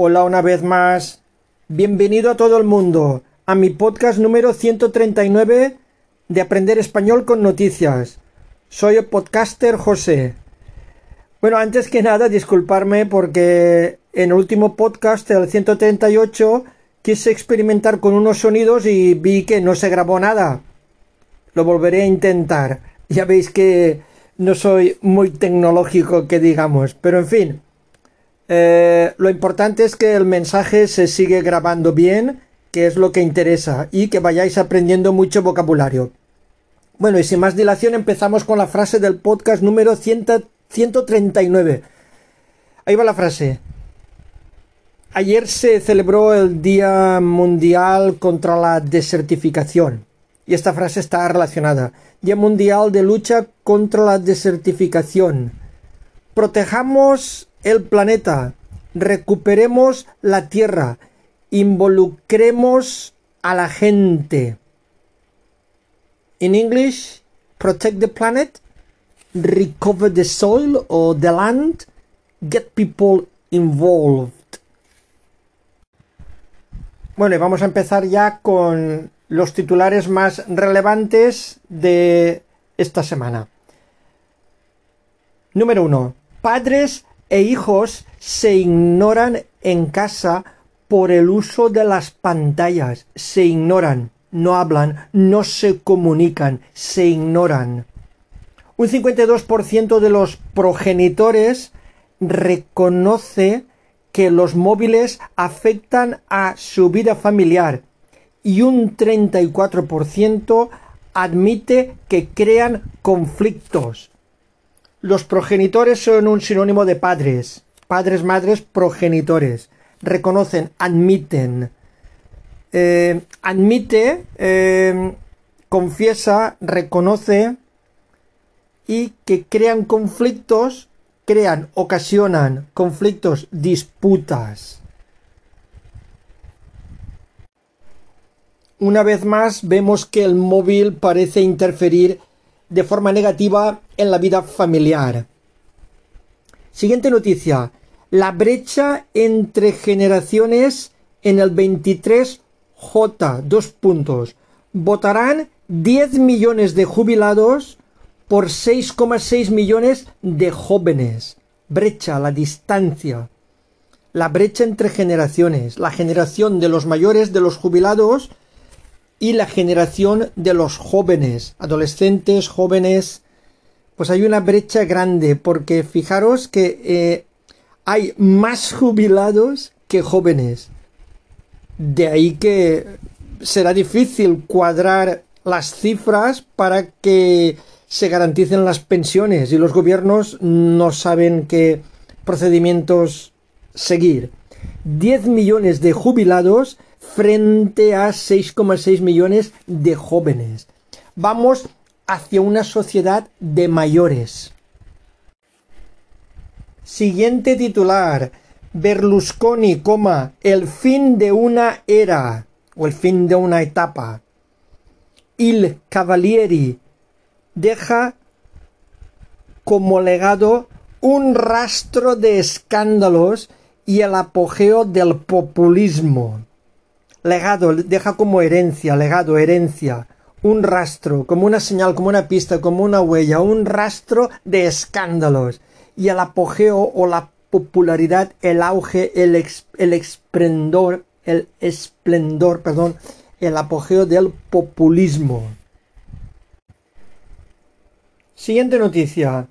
Hola una vez más. Bienvenido a todo el mundo a mi podcast número 139 de Aprender Español con Noticias. Soy el podcaster José. Bueno, antes que nada, disculparme porque en el último podcast, el 138, quise experimentar con unos sonidos y vi que no se grabó nada. Lo volveré a intentar. Ya veis que no soy muy tecnológico que digamos, pero en fin, eh, lo importante es que el mensaje se sigue grabando bien, que es lo que interesa, y que vayáis aprendiendo mucho vocabulario. Bueno, y sin más dilación empezamos con la frase del podcast número 139. Ahí va la frase. Ayer se celebró el Día Mundial contra la Desertificación. Y esta frase está relacionada. Día Mundial de Lucha contra la Desertificación. Protejamos el planeta, recuperemos la tierra, involucremos a la gente. In English, protect the planet, recover the soil or the land, get people involved. Bueno, y vamos a empezar ya con los titulares más relevantes de esta semana. Número uno. Padres e hijos se ignoran en casa por el uso de las pantallas. Se ignoran, no hablan, no se comunican, se ignoran. Un 52% de los progenitores reconoce que los móviles afectan a su vida familiar y un 34% admite que crean conflictos. Los progenitores son un sinónimo de padres. Padres, madres, progenitores. Reconocen, admiten. Eh, admite, eh, confiesa, reconoce y que crean conflictos, crean, ocasionan conflictos, disputas. Una vez más vemos que el móvil parece interferir de forma negativa en la vida familiar. Siguiente noticia. La brecha entre generaciones en el 23J. Dos puntos. Votarán 10 millones de jubilados por 6,6 millones de jóvenes. Brecha, la distancia. La brecha entre generaciones. La generación de los mayores, de los jubilados, y la generación de los jóvenes, adolescentes, jóvenes, pues hay una brecha grande porque fijaros que eh, hay más jubilados que jóvenes. De ahí que será difícil cuadrar las cifras para que se garanticen las pensiones y los gobiernos no saben qué procedimientos seguir. 10 millones de jubilados frente a 6,6 millones de jóvenes. Vamos hacia una sociedad de mayores. Siguiente titular. Berlusconi, coma, el fin de una era o el fin de una etapa. Il Cavalieri deja como legado un rastro de escándalos y el apogeo del populismo legado, deja como herencia, legado, herencia, un rastro, como una señal, como una pista, como una huella, un rastro de escándalos. Y el apogeo o la popularidad, el auge, el, esplendor, el esplendor, perdón, el apogeo del populismo. Siguiente noticia.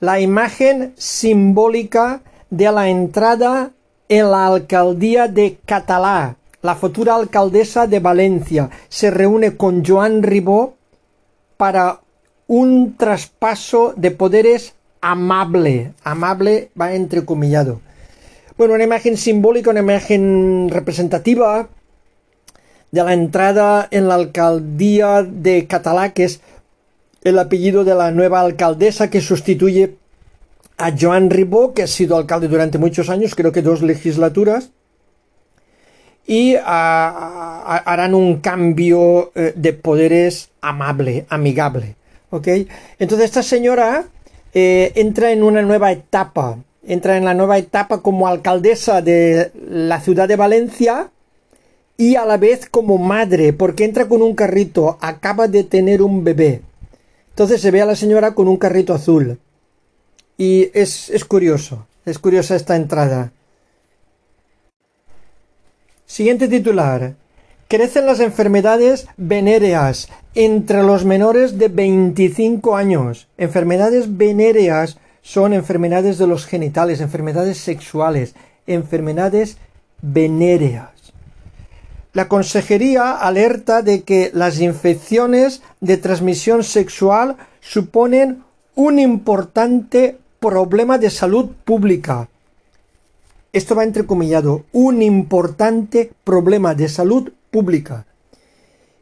La imagen simbólica de la entrada en la alcaldía de Catalá la futura alcaldesa de Valencia se reúne con Joan Ribó para un traspaso de poderes amable. Amable va entrecomillado. Bueno, una imagen simbólica, una imagen representativa de la entrada en la alcaldía de Catalá, que es el apellido de la nueva alcaldesa que sustituye a Joan Ribó, que ha sido alcalde durante muchos años, creo que dos legislaturas y harán un cambio eh, de poderes amable, amigable. ¿Ok? Entonces esta señora eh, entra en una nueva etapa entra en la nueva etapa como alcaldesa de la ciudad de Valencia y a la vez como madre, porque entra con un carrito, acaba de tener un bebé. Entonces se ve a la señora con un carrito azul. Y es, es curioso, es curiosa esta entrada. Siguiente titular. Crecen las enfermedades venéreas entre los menores de 25 años. Enfermedades venéreas son enfermedades de los genitales, enfermedades sexuales, enfermedades venéreas. La consejería alerta de que las infecciones de transmisión sexual suponen un importante problema de salud pública. Esto va entrecomillado, un importante problema de salud pública.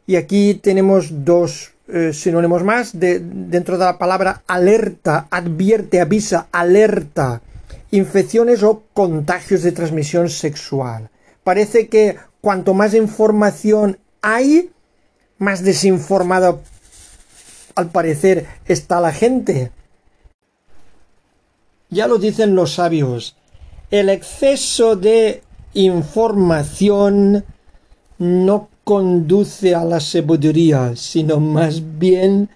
Y aquí tenemos dos eh, sinónimos más de, dentro de la palabra alerta, advierte, avisa, alerta, infecciones o contagios de transmisión sexual. Parece que cuanto más información hay, más desinformada al parecer está la gente. Ya lo dicen los sabios, el exceso de información no conduce a la sabiduría, sino más bien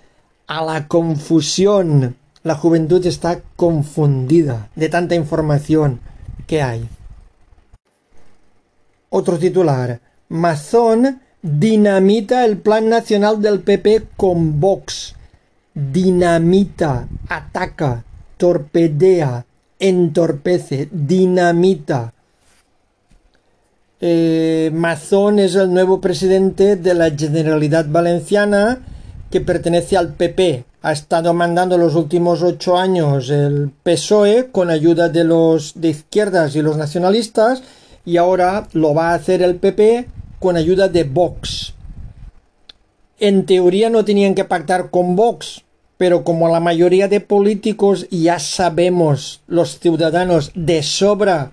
a la confusión. La juventud está confundida de tanta información que hay. Otro titular. Mazón dinamita el plan nacional del PP con Vox. Dinamita, ataca, torpedea, entorpece, dinamita. Eh, Mazón es el nuevo presidente de la Generalidad Valenciana que pertenece al PP. Ha estado mandando los últimos ocho años el PSOE con ayuda de los de izquierdas y los nacionalistas y ahora lo va a hacer el PP con ayuda de Vox. En teoría no tenían que pactar con Vox, pero como la mayoría de políticos ya sabemos los ciudadanos de sobra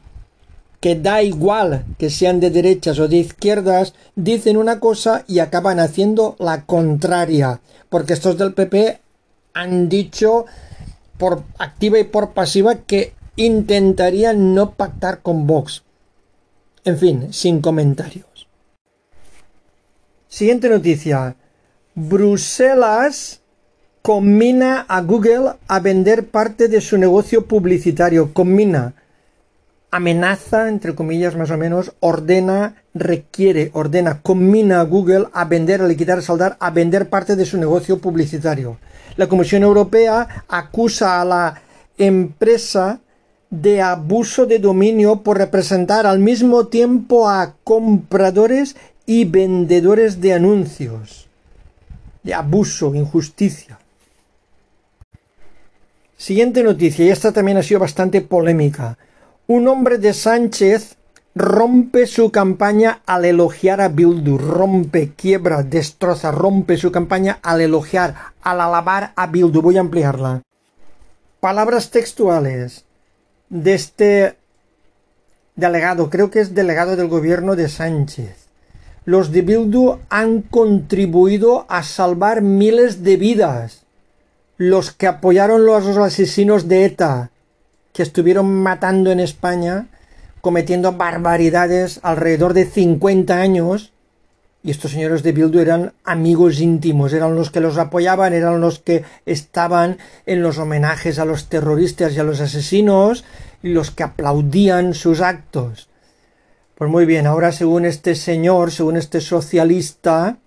que da igual que sean de derechas o de izquierdas, dicen una cosa y acaban haciendo la contraria, porque estos del PP han dicho por activa y por pasiva que intentarían no pactar con Vox. En fin, sin comentarios. Siguiente noticia. Bruselas combina a Google a vender parte de su negocio publicitario. Combina amenaza, entre comillas más o menos, ordena, requiere, ordena, combina a Google a vender, a liquidar, a saldar, a vender parte de su negocio publicitario. La Comisión Europea acusa a la empresa de abuso de dominio por representar al mismo tiempo a compradores y vendedores de anuncios. De abuso, injusticia. Siguiente noticia, y esta también ha sido bastante polémica. Un hombre de Sánchez rompe su campaña al elogiar a Bildu, rompe, quiebra, destroza, rompe su campaña al elogiar, al alabar a Bildu. Voy a ampliarla. Palabras textuales de este delegado, creo que es delegado del gobierno de Sánchez. Los de Bildu han contribuido a salvar miles de vidas. Los que apoyaron los asesinos de ETA, que estuvieron matando en España, cometiendo barbaridades alrededor de 50 años, y estos señores de Bildu eran amigos íntimos, eran los que los apoyaban, eran los que estaban en los homenajes a los terroristas y a los asesinos, y los que aplaudían sus actos. Pues muy bien, ahora según este señor, según este socialista,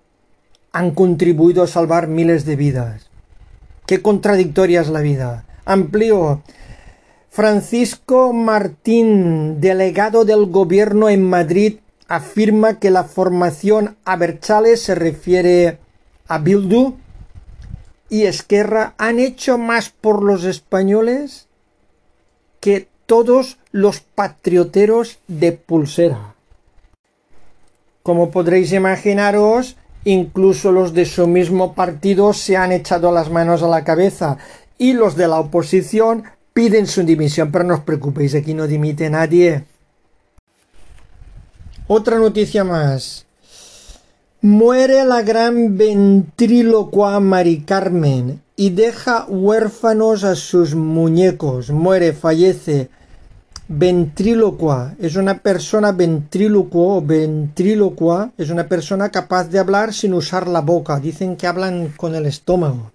han contribuido a salvar miles de vidas. Qué contradictoria es la vida. Amplío. Francisco Martín, delegado del gobierno en Madrid, afirma que la formación Aberchales se refiere a Bildu y Esquerra han hecho más por los españoles que todos los patrioteros de pulsera. Como podréis imaginaros, incluso los de su mismo partido se han echado las manos a la cabeza y los de la oposición piden su dimisión, pero no os preocupéis, aquí no dimite nadie. Otra noticia más. Muere la gran ventrílocua Mari Carmen y deja huérfanos a sus muñecos. Muere, fallece Ventrílocua es una persona ventrílocuo o ventrílocua es una persona capaz de hablar sin usar la boca. Dicen que hablan con el estómago.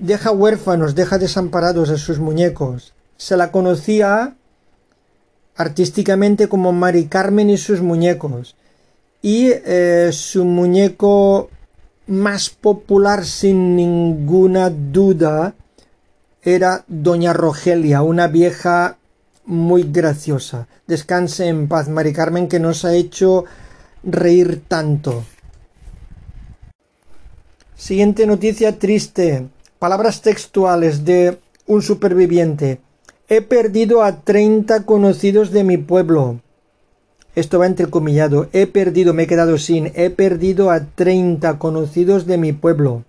Deja huérfanos, deja desamparados a sus muñecos. Se la conocía artísticamente como Mari Carmen y sus muñecos. Y eh, su muñeco más popular sin ninguna duda era Doña Rogelia, una vieja muy graciosa. Descanse en paz, Mari Carmen, que nos ha hecho reír tanto. Siguiente noticia triste. Palabras textuales de un superviviente. He perdido a treinta conocidos de mi pueblo. Esto va entrecomillado. He perdido, me he quedado sin. He perdido a treinta conocidos de mi pueblo.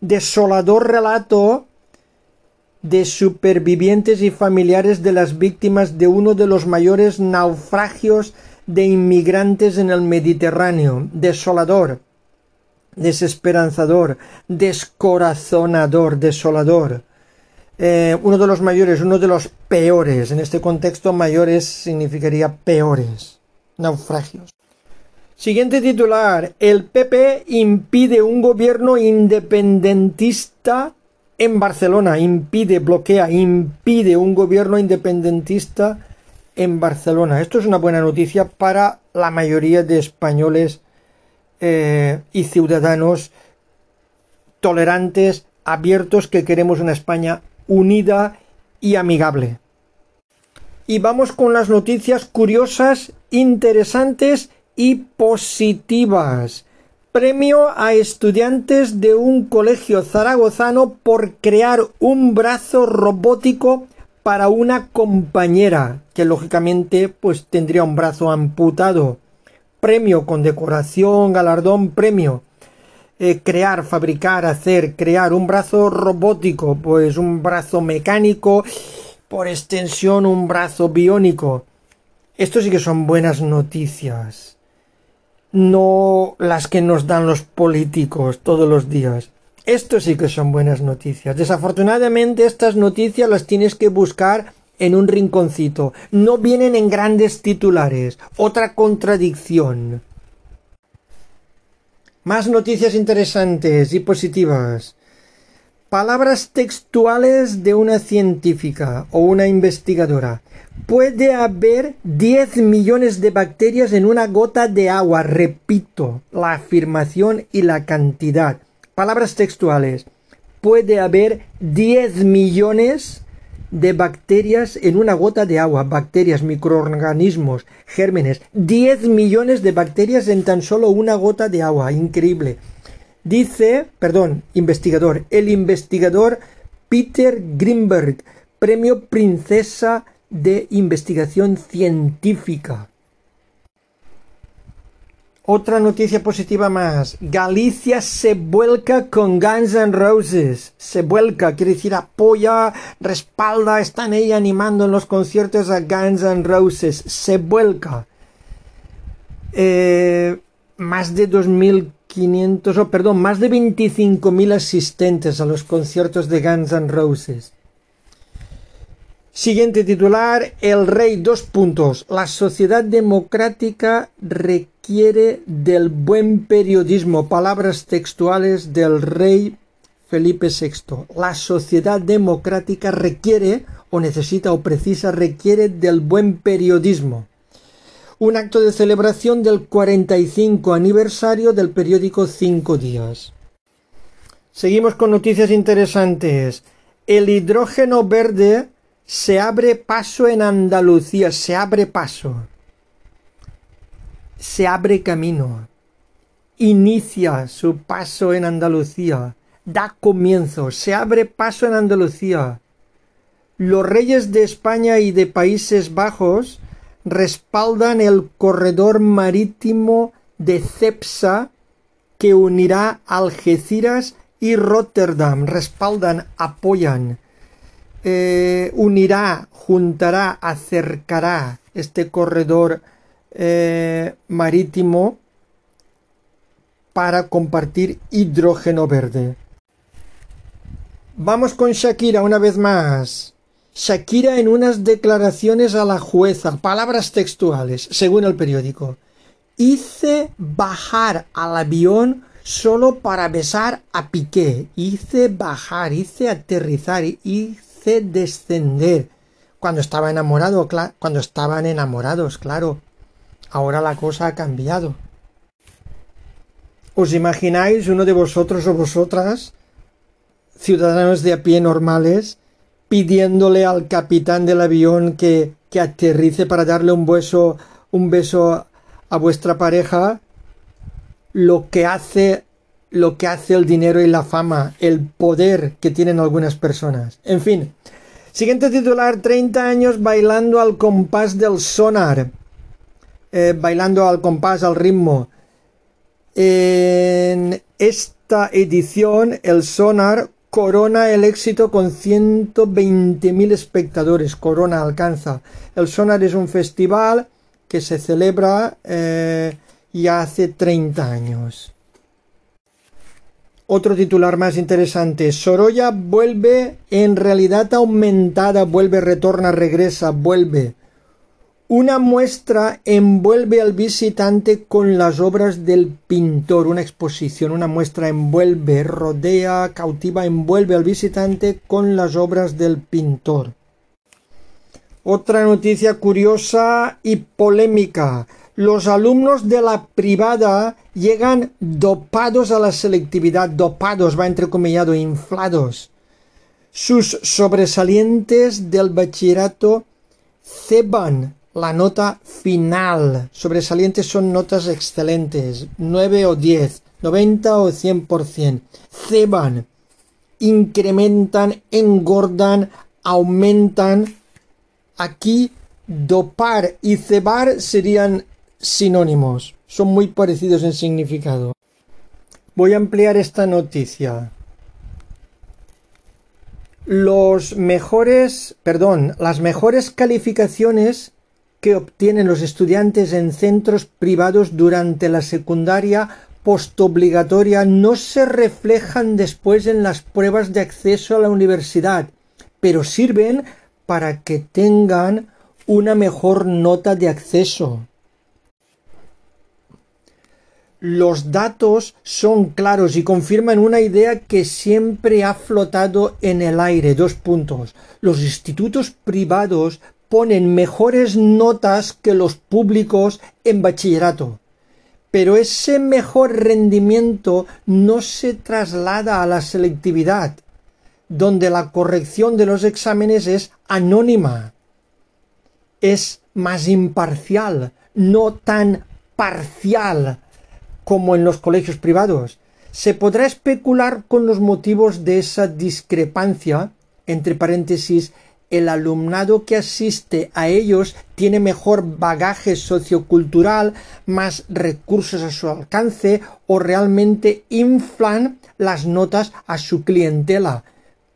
Desolador relato de supervivientes y familiares de las víctimas de uno de los mayores naufragios de inmigrantes en el Mediterráneo. Desolador, desesperanzador, descorazonador, desolador. Eh, uno de los mayores, uno de los peores. En este contexto, mayores significaría peores. Naufragios. Siguiente titular. El PP impide un gobierno independentista en Barcelona, impide, bloquea, impide un gobierno independentista en Barcelona. Esto es una buena noticia para la mayoría de españoles eh, y ciudadanos tolerantes, abiertos, que queremos una España unida y amigable. Y vamos con las noticias curiosas, interesantes y positivas premio a estudiantes de un colegio zaragozano por crear un brazo robótico para una compañera que lógicamente pues tendría un brazo amputado. Premio, condecoración, galardón, premio. Eh, crear, fabricar, hacer, crear un brazo robótico, pues un brazo mecánico, por extensión un brazo biónico. Esto sí que son buenas noticias no las que nos dan los políticos todos los días. Esto sí que son buenas noticias. Desafortunadamente estas noticias las tienes que buscar en un rinconcito. No vienen en grandes titulares. Otra contradicción. Más noticias interesantes y positivas. Palabras textuales de una científica o una investigadora. Puede haber 10 millones de bacterias en una gota de agua. Repito, la afirmación y la cantidad. Palabras textuales. Puede haber 10 millones de bacterias en una gota de agua. Bacterias, microorganismos, gérmenes. 10 millones de bacterias en tan solo una gota de agua. Increíble. Dice, perdón, investigador, el investigador Peter Greenberg, premio Princesa de Investigación Científica. Otra noticia positiva más. Galicia se vuelca con Guns N' Roses. Se vuelca, quiere decir apoya, respalda, están ahí animando en los conciertos a Guns N' Roses. Se vuelca. Eh, más de 2.500, o perdón, más de 25.000 asistentes a los conciertos de Guns N' Roses. Siguiente titular, el rey, dos puntos. La sociedad democrática requiere del buen periodismo. Palabras textuales del rey Felipe VI. La sociedad democrática requiere, o necesita, o precisa, requiere del buen periodismo un acto de celebración del 45 aniversario del periódico Cinco Días. Seguimos con noticias interesantes. El hidrógeno verde se abre paso en Andalucía, se abre paso. Se abre camino. Inicia su paso en Andalucía. Da comienzo. Se abre paso en Andalucía. Los reyes de España y de Países Bajos respaldan el corredor marítimo de Cepsa que unirá Algeciras y Rotterdam. Respaldan, apoyan. Eh, unirá, juntará, acercará este corredor eh, marítimo para compartir hidrógeno verde. Vamos con Shakira una vez más. Shakira en unas declaraciones a la jueza, palabras textuales, según el periódico. Hice bajar al avión solo para besar a Piqué. Hice bajar, hice aterrizar, hice descender. Cuando estaba enamorado, cuando estaban enamorados, claro. Ahora la cosa ha cambiado. ¿Os imagináis uno de vosotros o vosotras, ciudadanos de a pie normales, pidiéndole al capitán del avión que, que aterrice para darle un beso, un beso a vuestra pareja? Lo que hace lo que hace el dinero y la fama, el poder que tienen algunas personas. En fin. Siguiente titular, 30 años bailando al compás del sonar. Eh, bailando al compás, al ritmo. En esta edición, el Sonar corona el éxito con 120.000 espectadores. Corona alcanza. El Sonar es un festival que se celebra eh, ya hace 30 años. Otro titular más interesante. Sorolla vuelve en realidad aumentada, vuelve, retorna, regresa, vuelve. Una muestra envuelve al visitante con las obras del pintor. Una exposición, una muestra envuelve, rodea, cautiva, envuelve al visitante con las obras del pintor. Otra noticia curiosa y polémica. Los alumnos de la privada llegan dopados a la selectividad, dopados, va entrecomillado, inflados. Sus sobresalientes del bachillerato ceban la nota final. Sobresalientes son notas excelentes, 9 o 10, 90 o 100%. Ceban, incrementan, engordan, aumentan. Aquí dopar y cebar serían sinónimos. Son muy parecidos en significado. Voy a ampliar esta noticia los mejores, perdón, las mejores calificaciones que obtienen los estudiantes en centros privados durante la secundaria postobligatoria no se reflejan después en las pruebas de acceso a la universidad, pero sirven para que tengan una mejor nota de acceso. Los datos son claros y confirman una idea que siempre ha flotado en el aire. Dos puntos. Los institutos privados ponen mejores notas que los públicos en bachillerato. Pero ese mejor rendimiento no se traslada a la selectividad, donde la corrección de los exámenes es anónima, es más imparcial, no tan parcial como en los colegios privados. Se podrá especular con los motivos de esa discrepancia, entre paréntesis, el alumnado que asiste a ellos tiene mejor bagaje sociocultural, más recursos a su alcance o realmente inflan las notas a su clientela.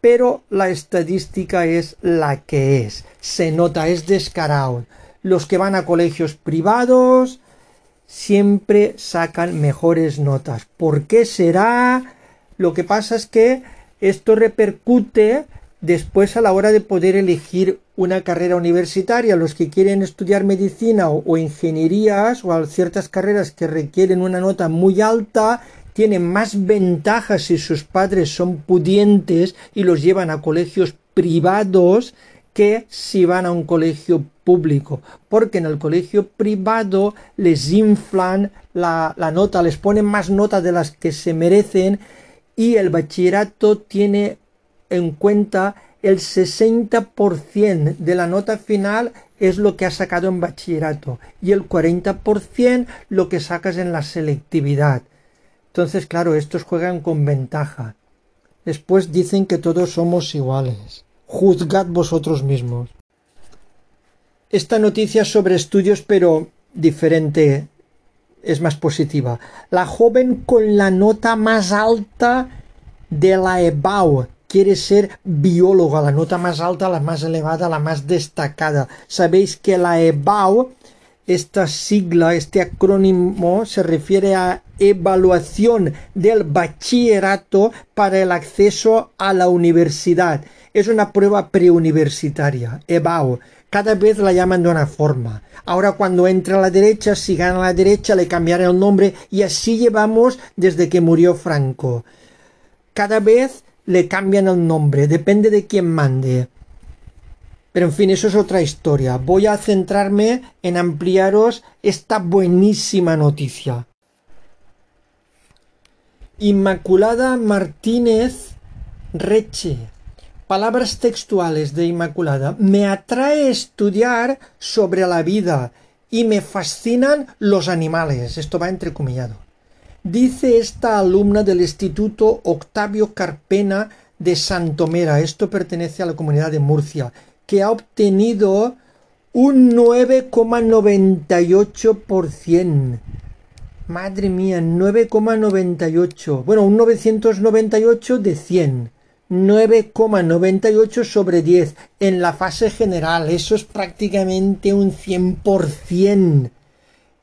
Pero la estadística es la que es. Se nota, es descarado. Los que van a colegios privados siempre sacan mejores notas. ¿Por qué será? Lo que pasa es que esto repercute Después, a la hora de poder elegir una carrera universitaria, los que quieren estudiar medicina o, ingenierías o ciertas carreras que requieren una nota muy alta, tienen más ventajas si sus padres son pudientes y los llevan a colegios privados que si van a un colegio público, porque en el colegio privado les inflan la, la nota, les ponen más notas de las que se merecen y el bachillerato tiene en cuenta el 60% de la nota final es lo que has sacado en bachillerato y el 40% lo que sacas en la selectividad. Entonces, claro, estos juegan con ventaja. Después dicen que todos somos iguales. Juzgad vosotros mismos. Esta noticia sobre estudios, pero diferente, es más positiva. La joven con la nota más alta de la EBAU quiere ser bióloga, la nota más alta, la más elevada, la más destacada. Sabéis que la EBAU esta sigla, este acrónimo se refiere a evaluación del bachillerato para el acceso a la universidad. Es una prueba preuniversitaria, EBAU. Cada vez la llaman de una forma. Ahora cuando entra a la derecha, si gana a la derecha, le cambiará el nombre y así llevamos desde que murió Franco. Cada vez le cambian el nombre, depende de quién mande. Pero en fin, eso es otra historia. Voy a centrarme en ampliaros esta buenísima noticia. Inmaculada Martínez Reche. Palabras textuales de Inmaculada. Me atrae estudiar sobre la vida y me fascinan los animales. Esto va entrecomillado. Dice esta alumna del Instituto Octavio Carpena de Santomera. Esto pertenece a la comunidad de Murcia que ha obtenido un 9,98%. Madre mía, 9,98. Bueno, un 998 de 100. 9,98 sobre 10 en la fase general. Eso es prácticamente un 100%.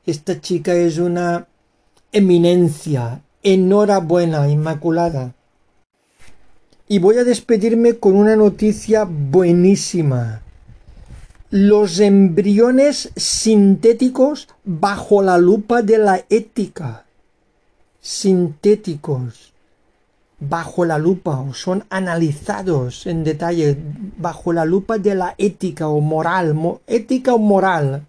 Esta chica es una eminencia. Enhorabuena, Inmaculada. Y voy a despedirme con una noticia buenísima. Los embriones sintéticos bajo la lupa de la ética. Sintéticos bajo la lupa o son analizados en detalle bajo la lupa de la ética o moral, ética o moral.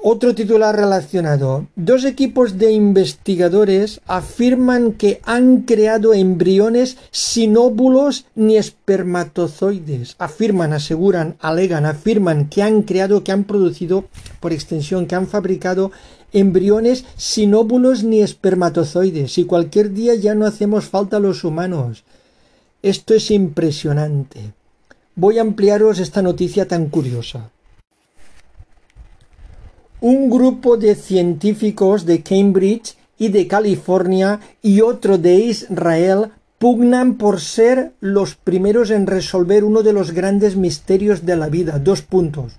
Otro titular relacionado. Dos equipos de investigadores afirman que han creado embriones sin óvulos ni espermatozoides. Afirman, aseguran, alegan, afirman que han creado, que han producido, por extensión, que han fabricado embriones sin óvulos ni espermatozoides. Y cualquier día ya no hacemos falta los humanos. Esto es impresionante. Voy a ampliaros esta noticia tan curiosa un grupo de científicos de Cambridge y de California y otro de Israel pugnan por ser los primeros en resolver uno de los grandes misterios de la vida. Dos puntos.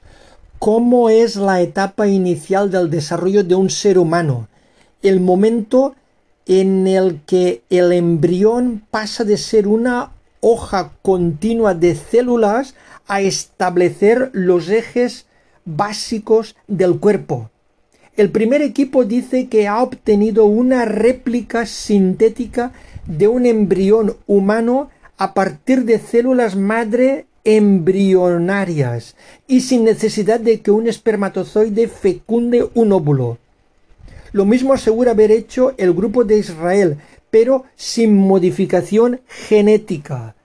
¿Cómo es la etapa inicial del desarrollo de un ser humano? El momento en el que el embrión pasa de ser una hoja continua de células a establecer los ejes básicos del cuerpo. El primer equipo dice que ha obtenido una réplica sintética de un embrión humano a partir de células madre embrionarias y sin necesidad de que un espermatozoide fecunde un óvulo. Lo mismo asegura haber hecho el grupo de Israel, pero sin modificación genética.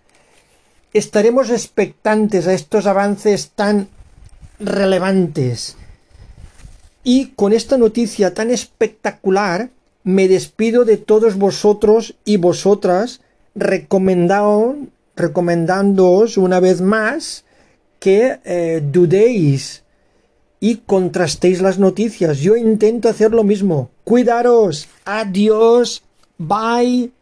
Estaremos expectantes a estos avances tan relevantes. Y con esta noticia tan espectacular, me despido de todos vosotros y vosotras, recomendándoos una vez más que eh, dudéis y contrastéis las noticias. Yo intento hacer lo mismo. Cuidaros. Adiós. Bye.